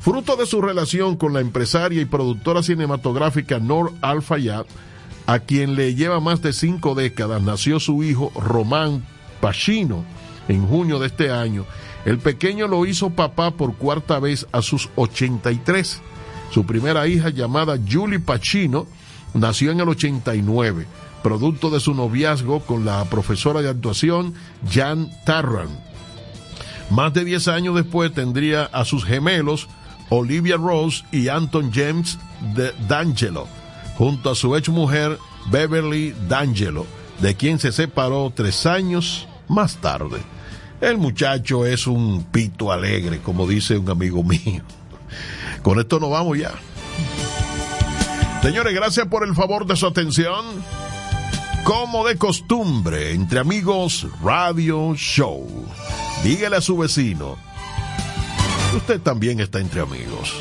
Fruto de su relación con la empresaria y productora cinematográfica Nor Al-Fayyad, a quien le lleva más de cinco décadas, nació su hijo Román Pacino en junio de este año. El pequeño lo hizo papá por cuarta vez a sus 83. Su primera hija, llamada Julie Pacino, nació en el 89, producto de su noviazgo con la profesora de actuación Jan Tarran. Más de 10 años después tendría a sus gemelos Olivia Rose y Anton James de D'Angelo, junto a su ex mujer Beverly D'Angelo, de quien se separó tres años más tarde. El muchacho es un pito alegre, como dice un amigo mío. Con esto nos vamos ya. Señores, gracias por el favor de su atención. Como de costumbre, entre amigos, Radio Show. Dígale a su vecino usted también está entre amigos.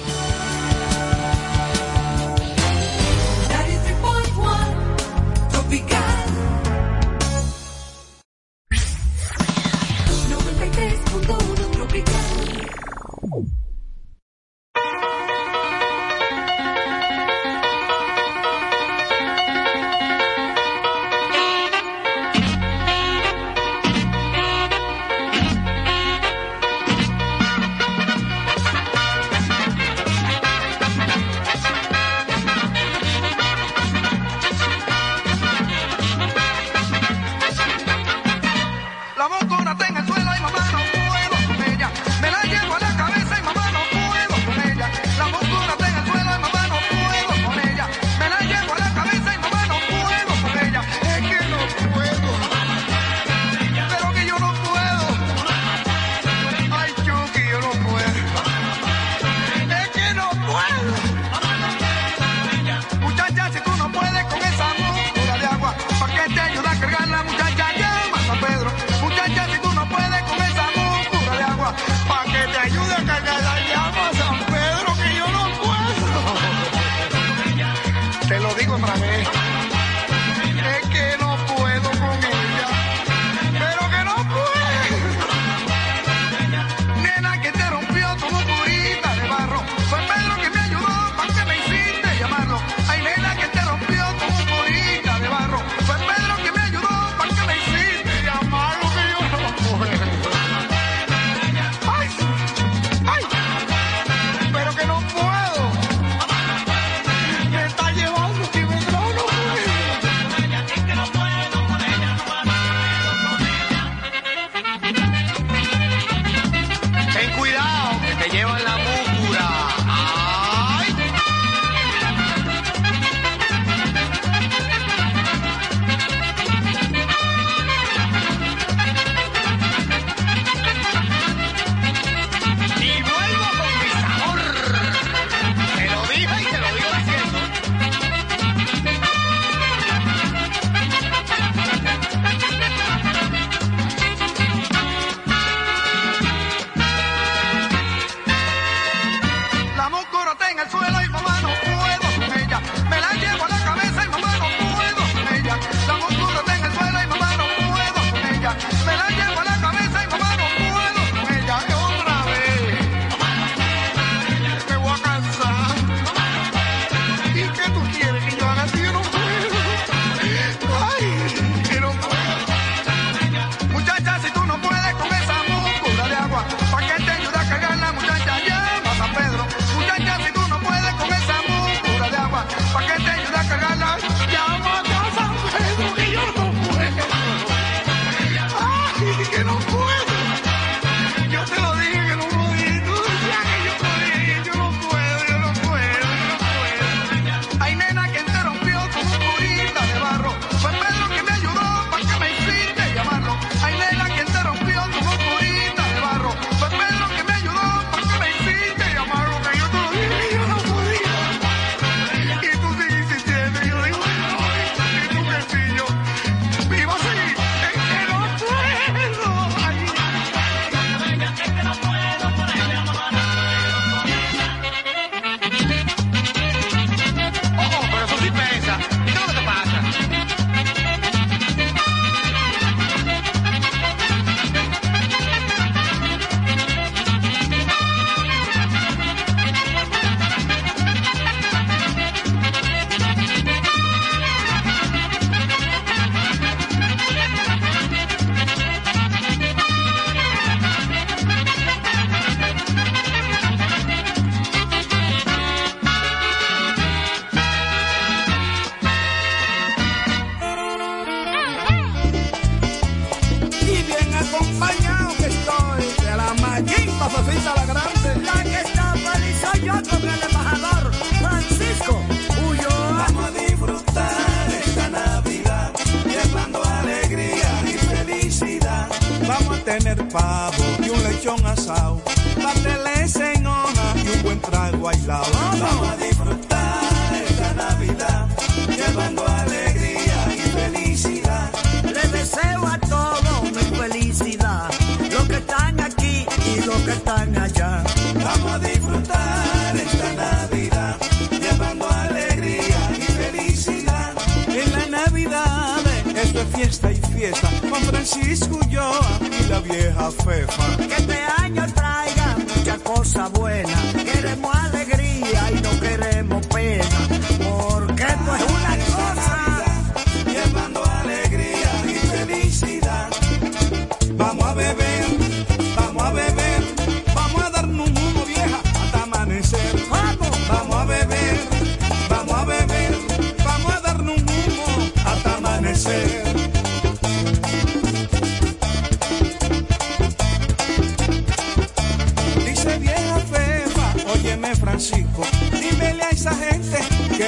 fiesta y fiesta con Francisco yo y la vieja Fefa. Que este año traiga mucha cosa buena, queremos alegría y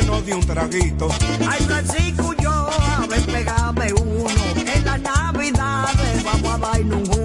lleno de un traguito. Ay, Francisco, yo a ver, pegame uno. En la Navidad vamos a bailar un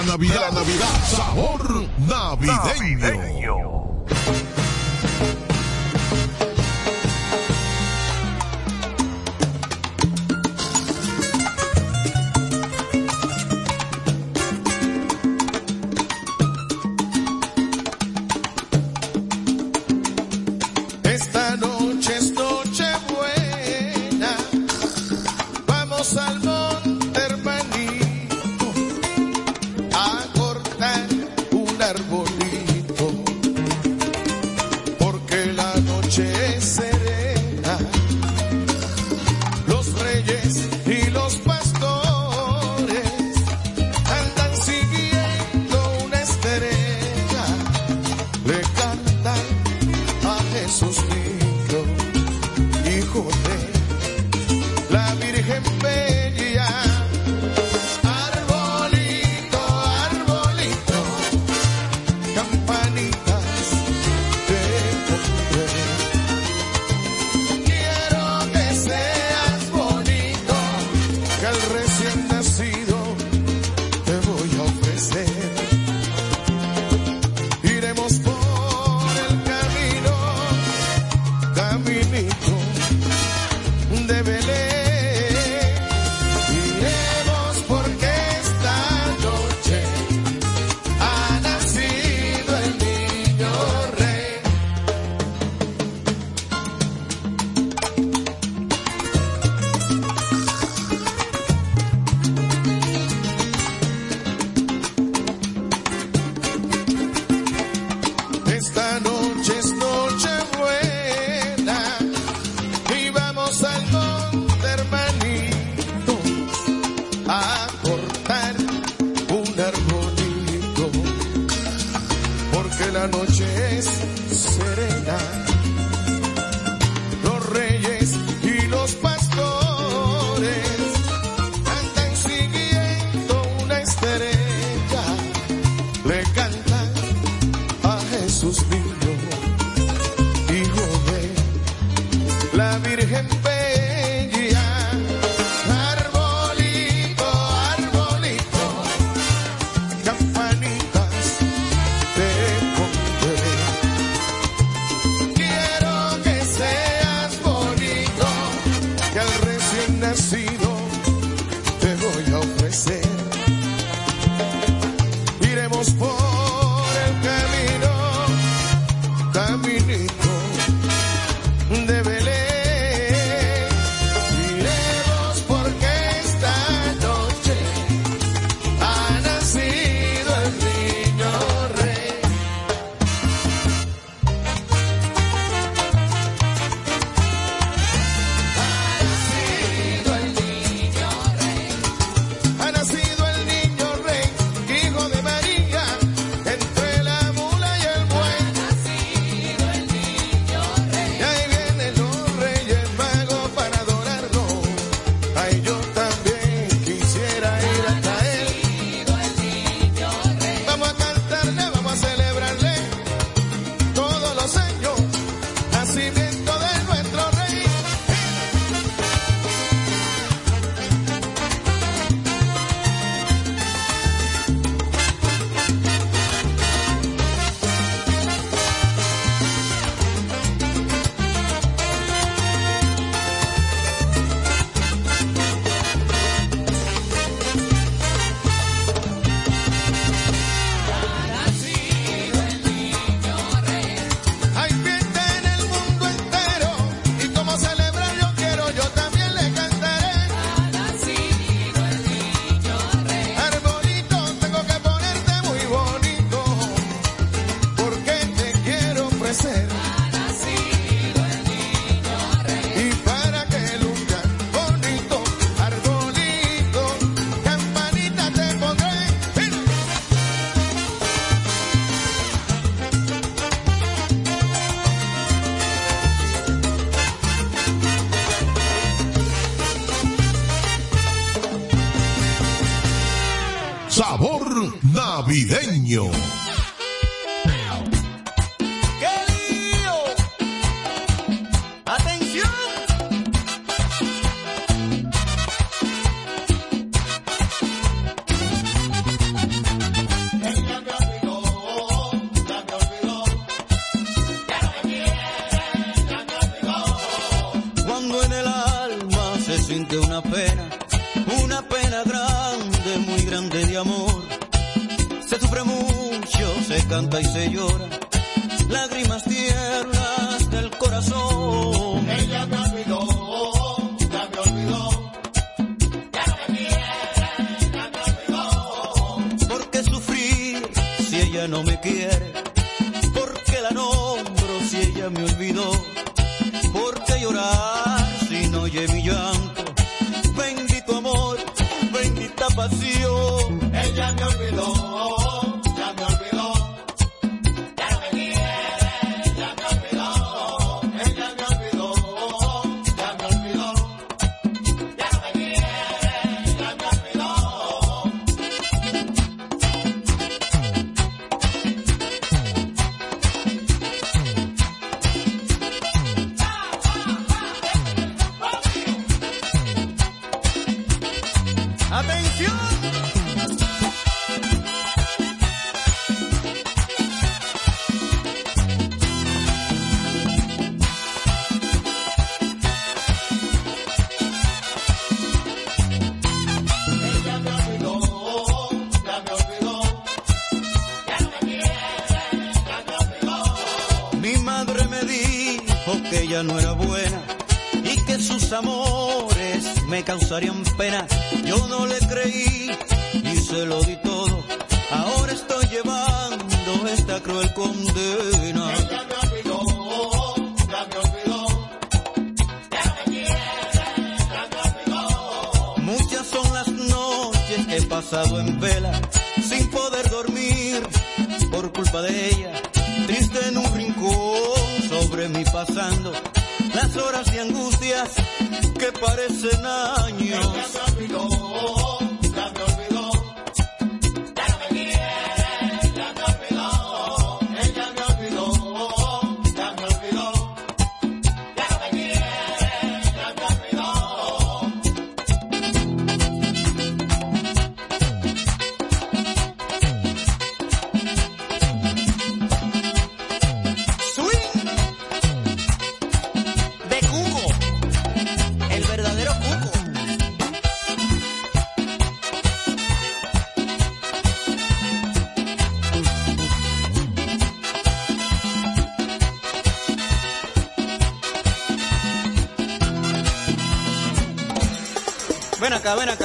la Navidad. La Navidad. Sabor navideño. A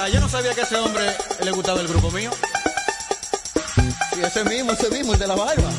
verdad, yo no sabía que a ese hombre le gustaba el grupo mío. Y ese mismo, ese mismo, el de la barba.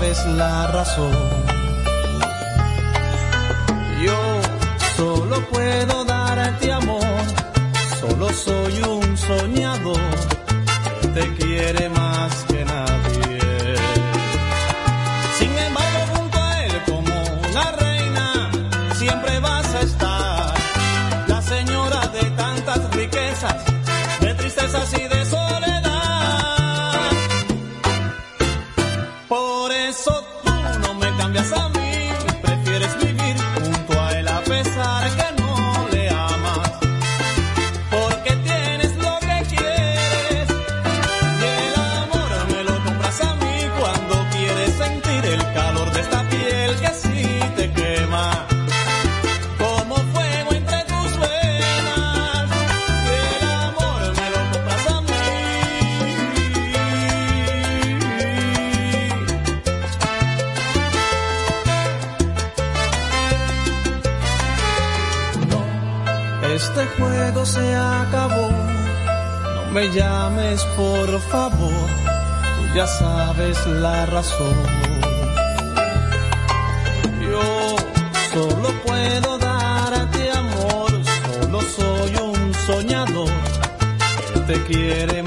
sabes la razón. sabes la razón. Yo solo puedo darte amor, solo soy un soñador que te quiere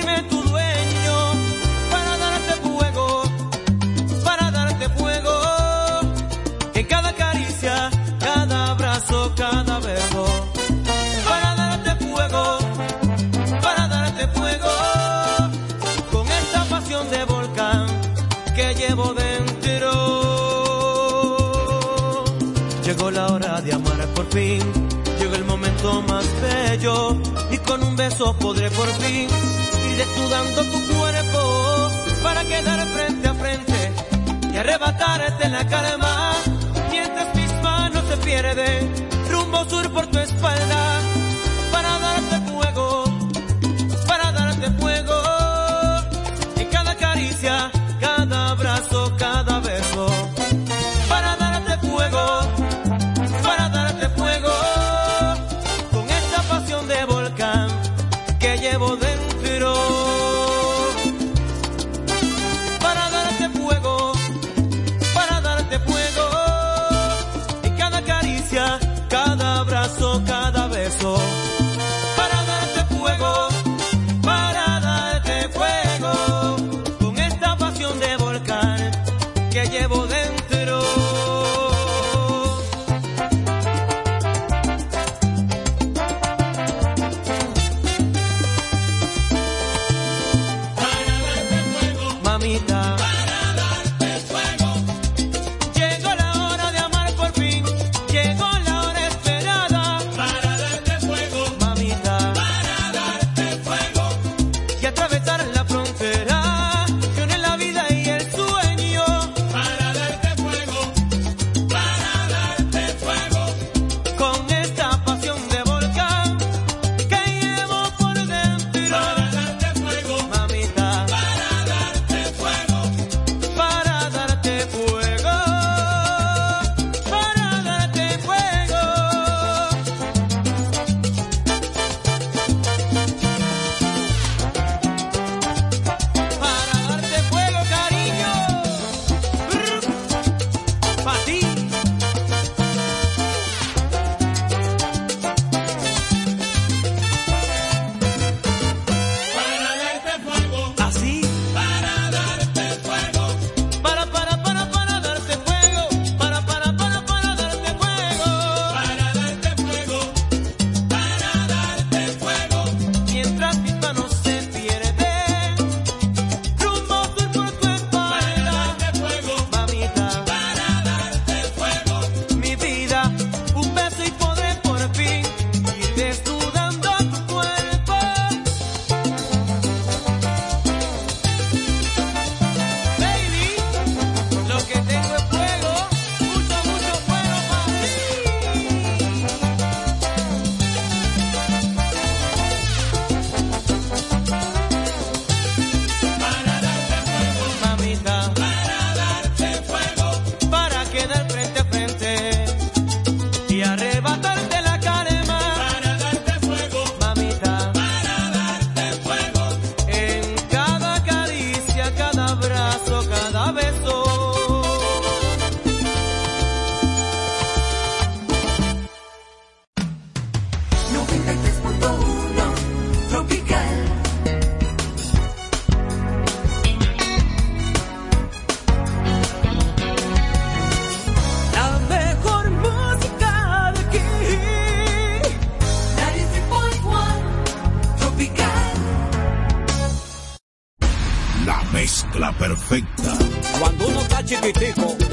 tu dueño, para darte fuego, para darte fuego. En cada caricia, cada abrazo, cada beso. Para darte fuego, para darte fuego. Con esta pasión de volcán que llevo dentro. Llegó la hora de amar por fin momento más bello y con un beso podré por fin ir desnudando tu cuerpo para quedar frente a frente y arrebatarte la calma mientras mis manos se pierden rumbo sur por tu espalda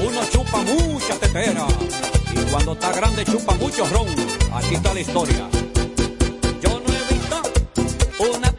Uno chupa mucha tetera y cuando está grande chupa mucho ron. Aquí está la historia. Yo no he visto una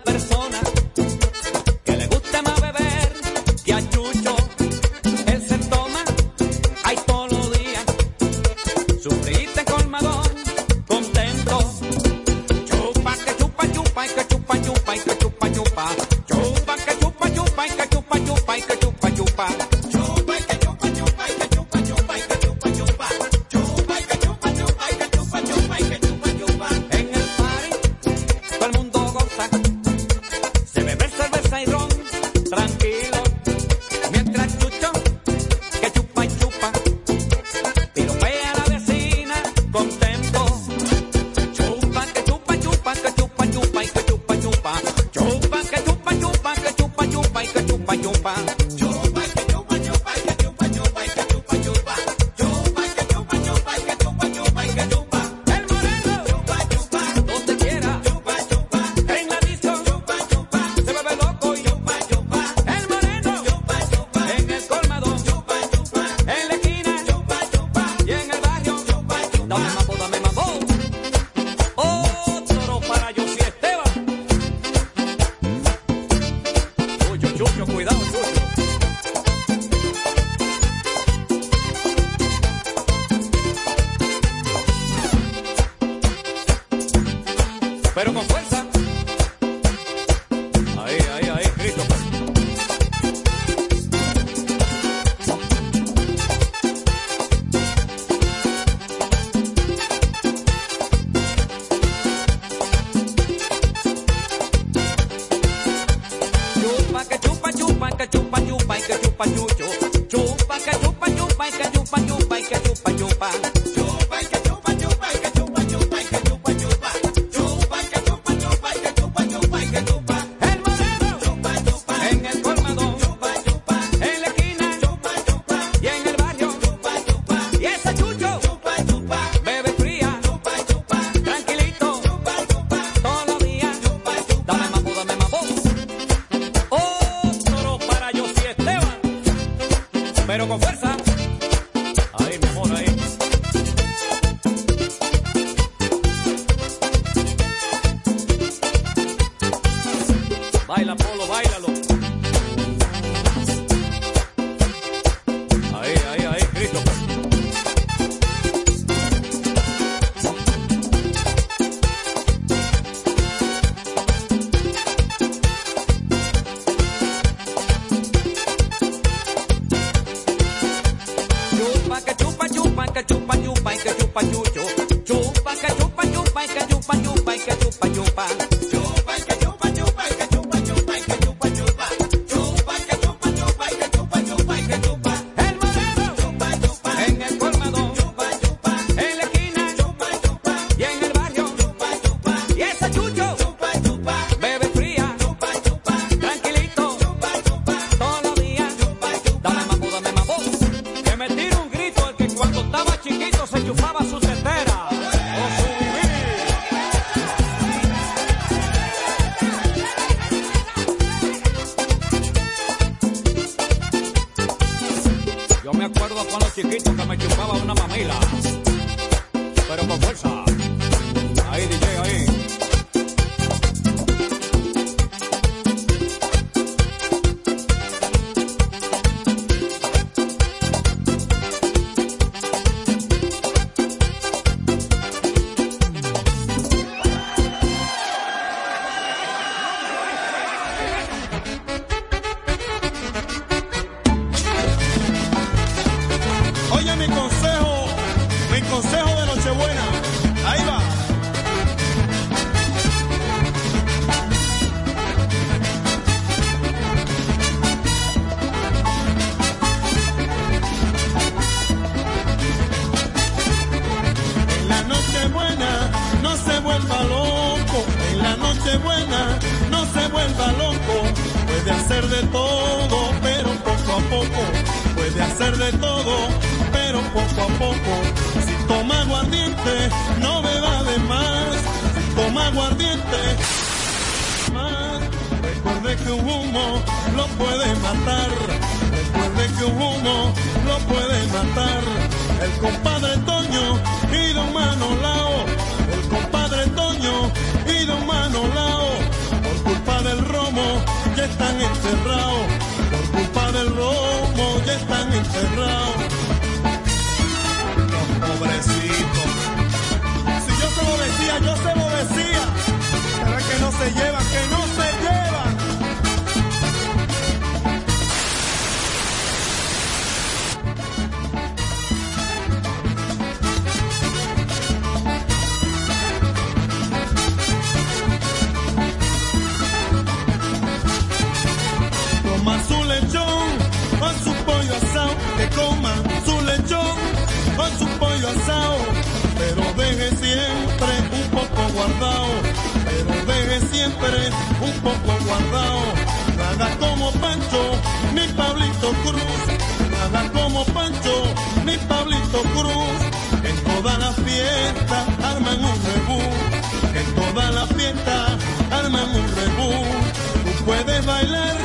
puedes bailar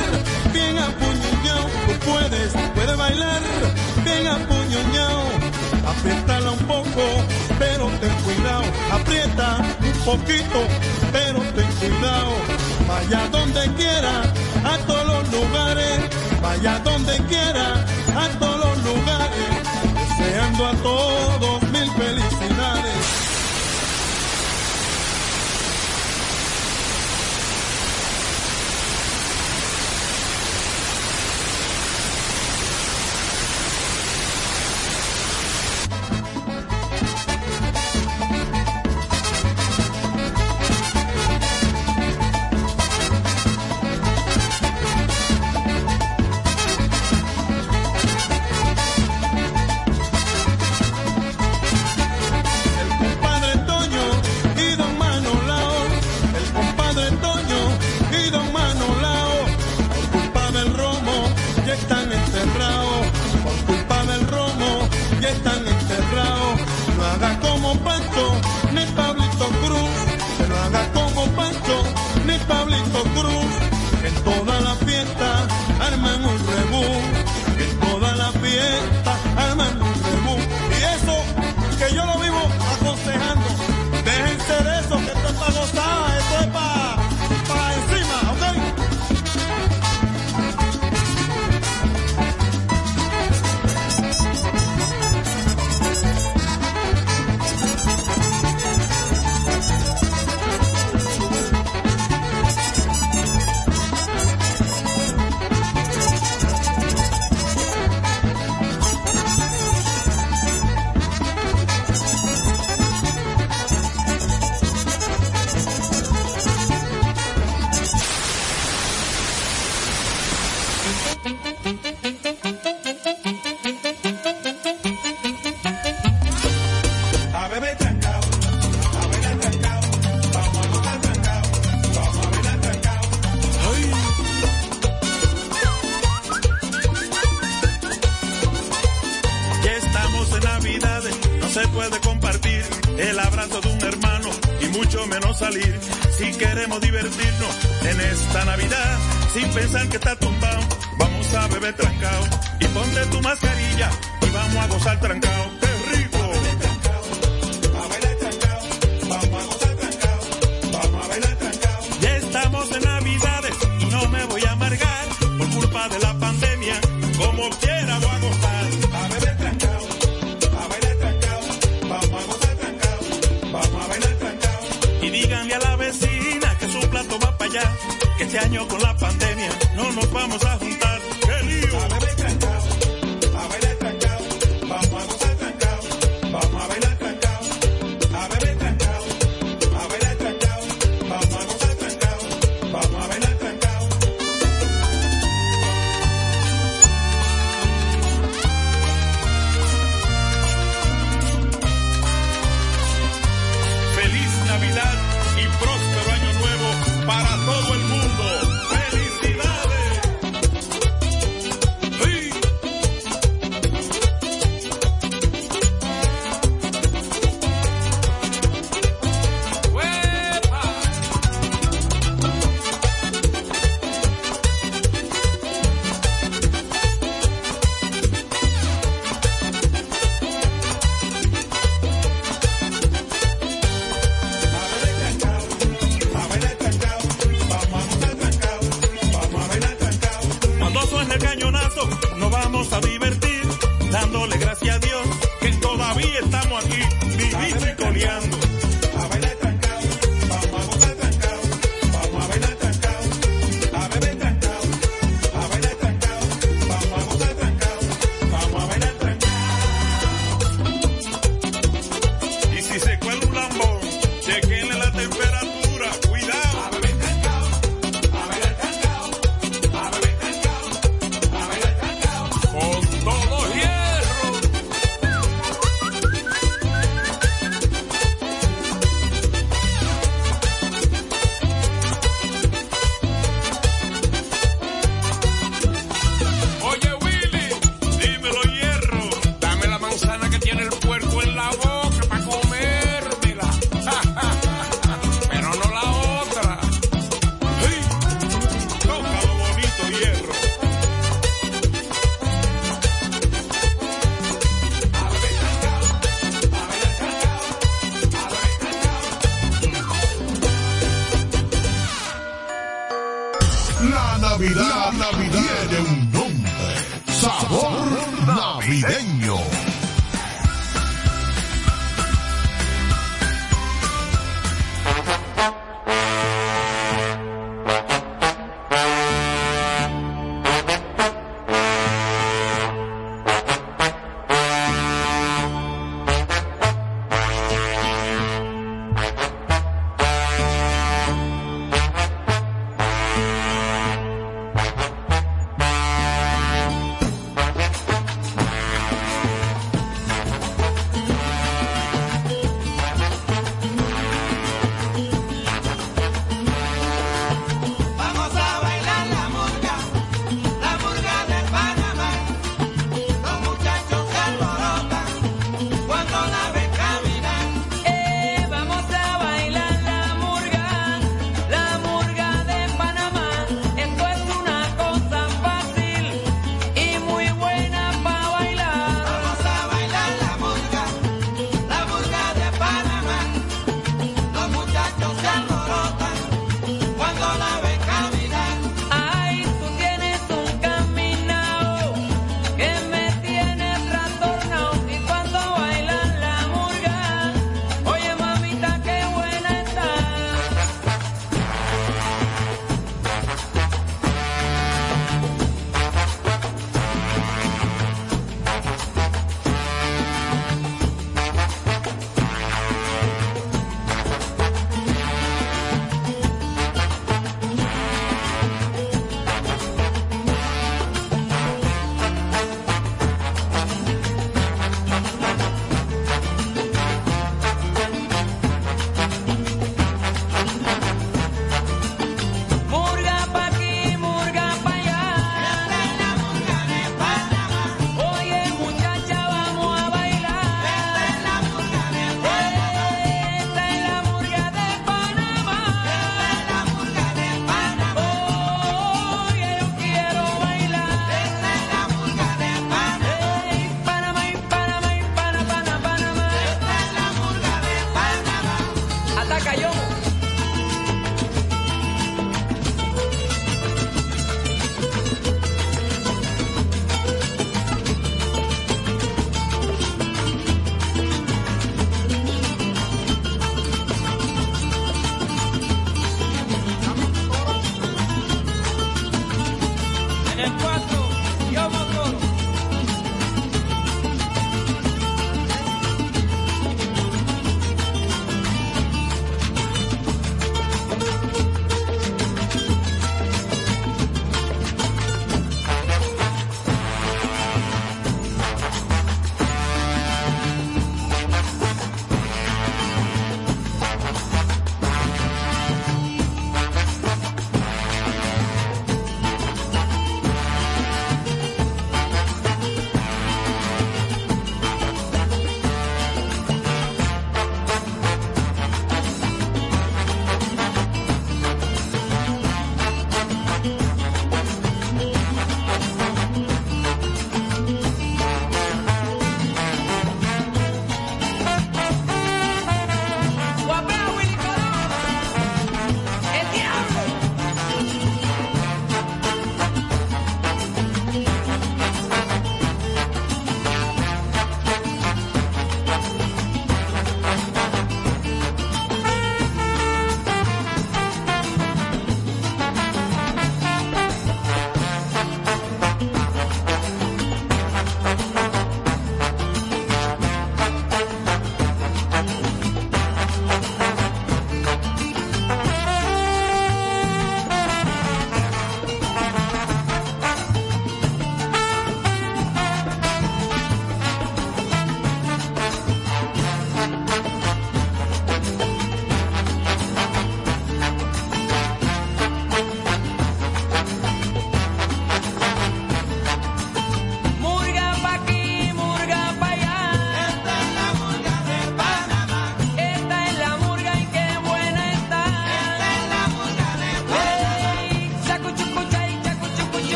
bien apuñuñao, puedes, puedes bailar bien apuñuñao. Apriétala un poco, pero ten cuidado, aprieta un poquito, pero ten cuidado. Vaya donde quiera, a todos los lugares, vaya donde quiera, a todos los lugares, deseando a todos mil felicidades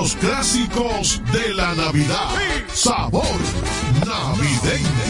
los clásicos de la Navidad. Sabor navideño.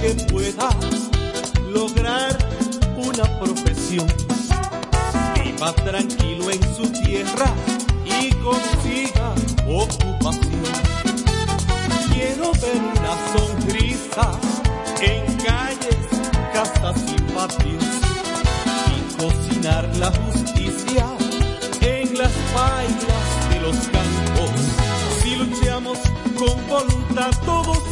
que puedas lograr una profesión. Viva tranquilo en su tierra y consiga ocupación. Quiero ver una sonrisa en calles, casas y patios y cocinar la justicia en las pailas de los campos. Si luchamos con voluntad todos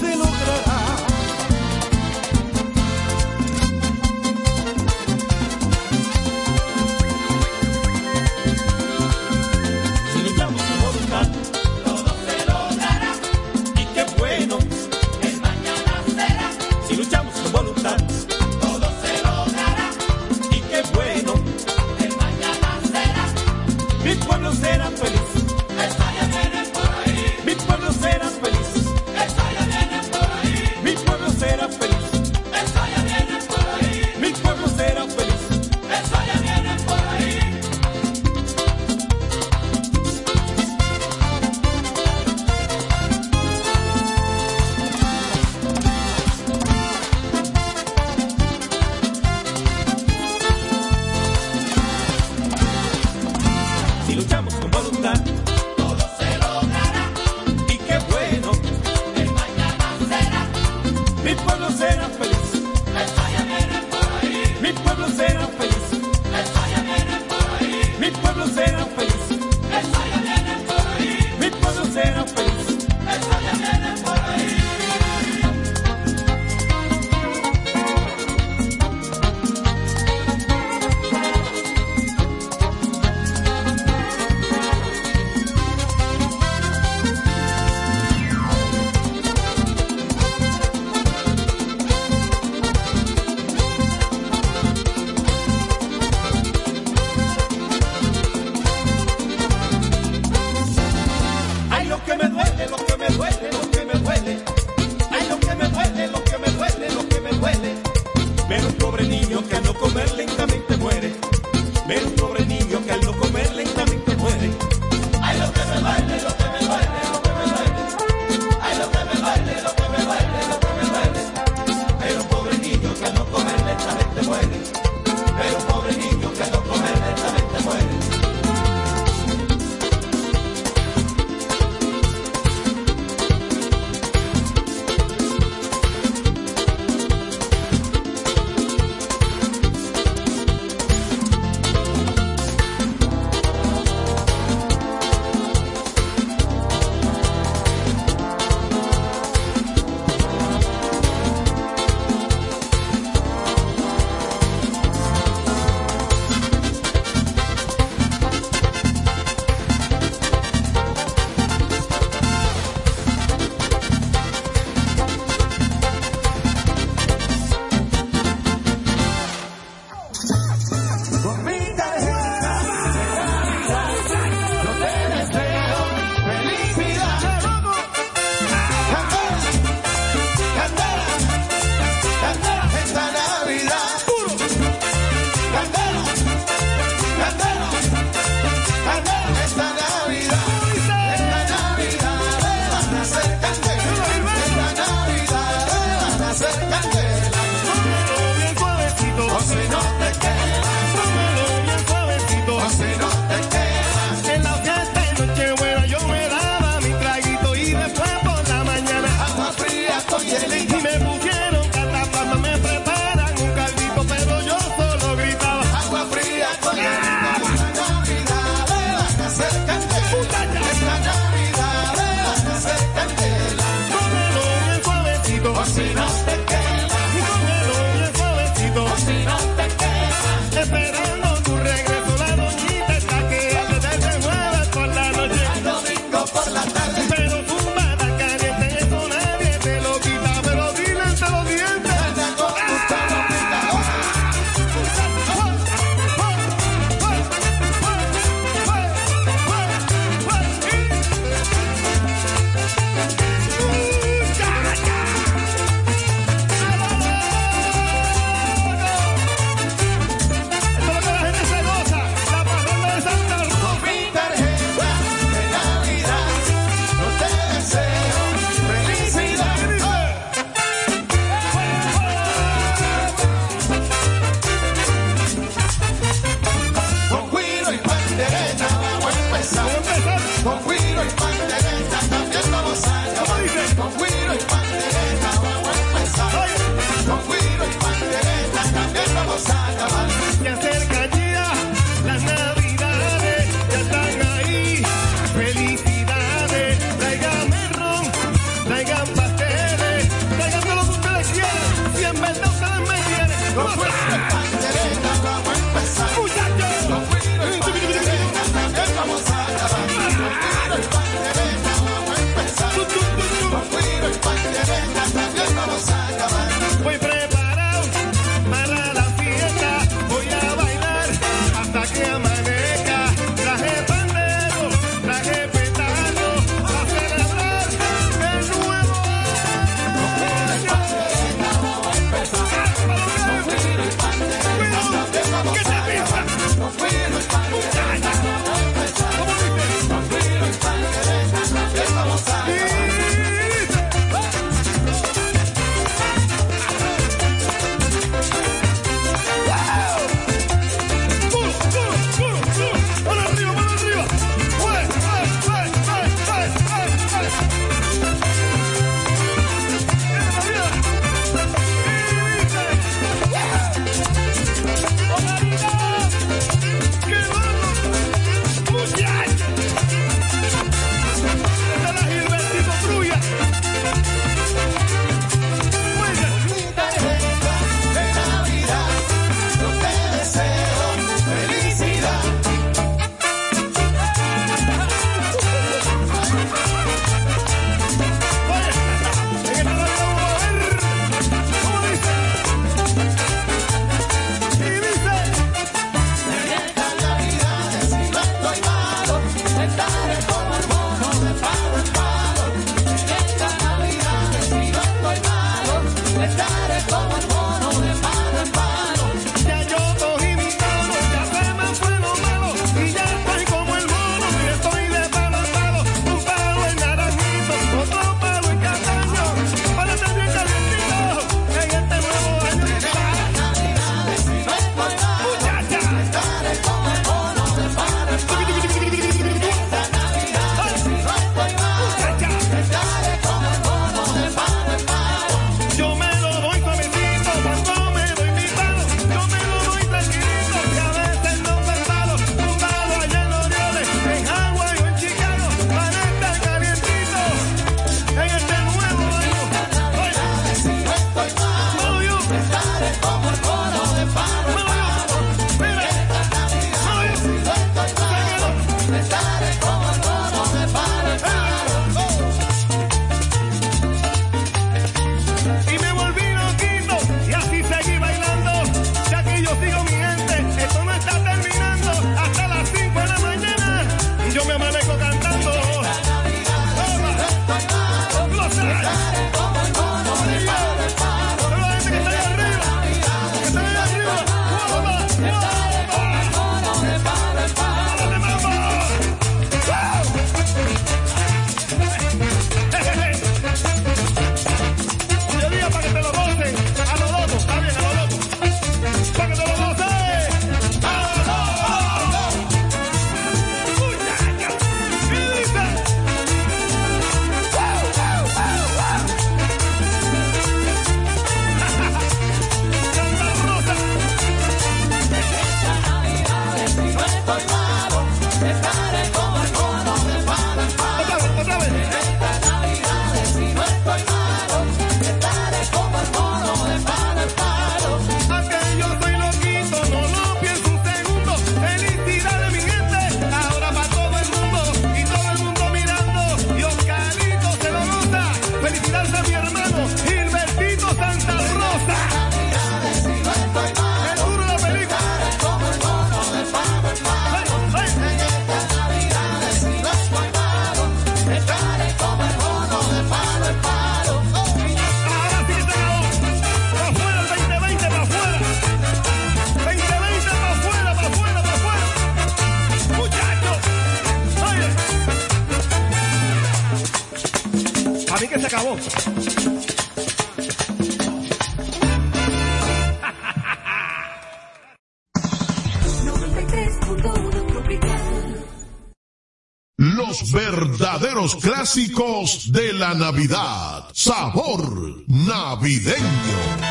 clásicos de la Navidad. Sabor navideño.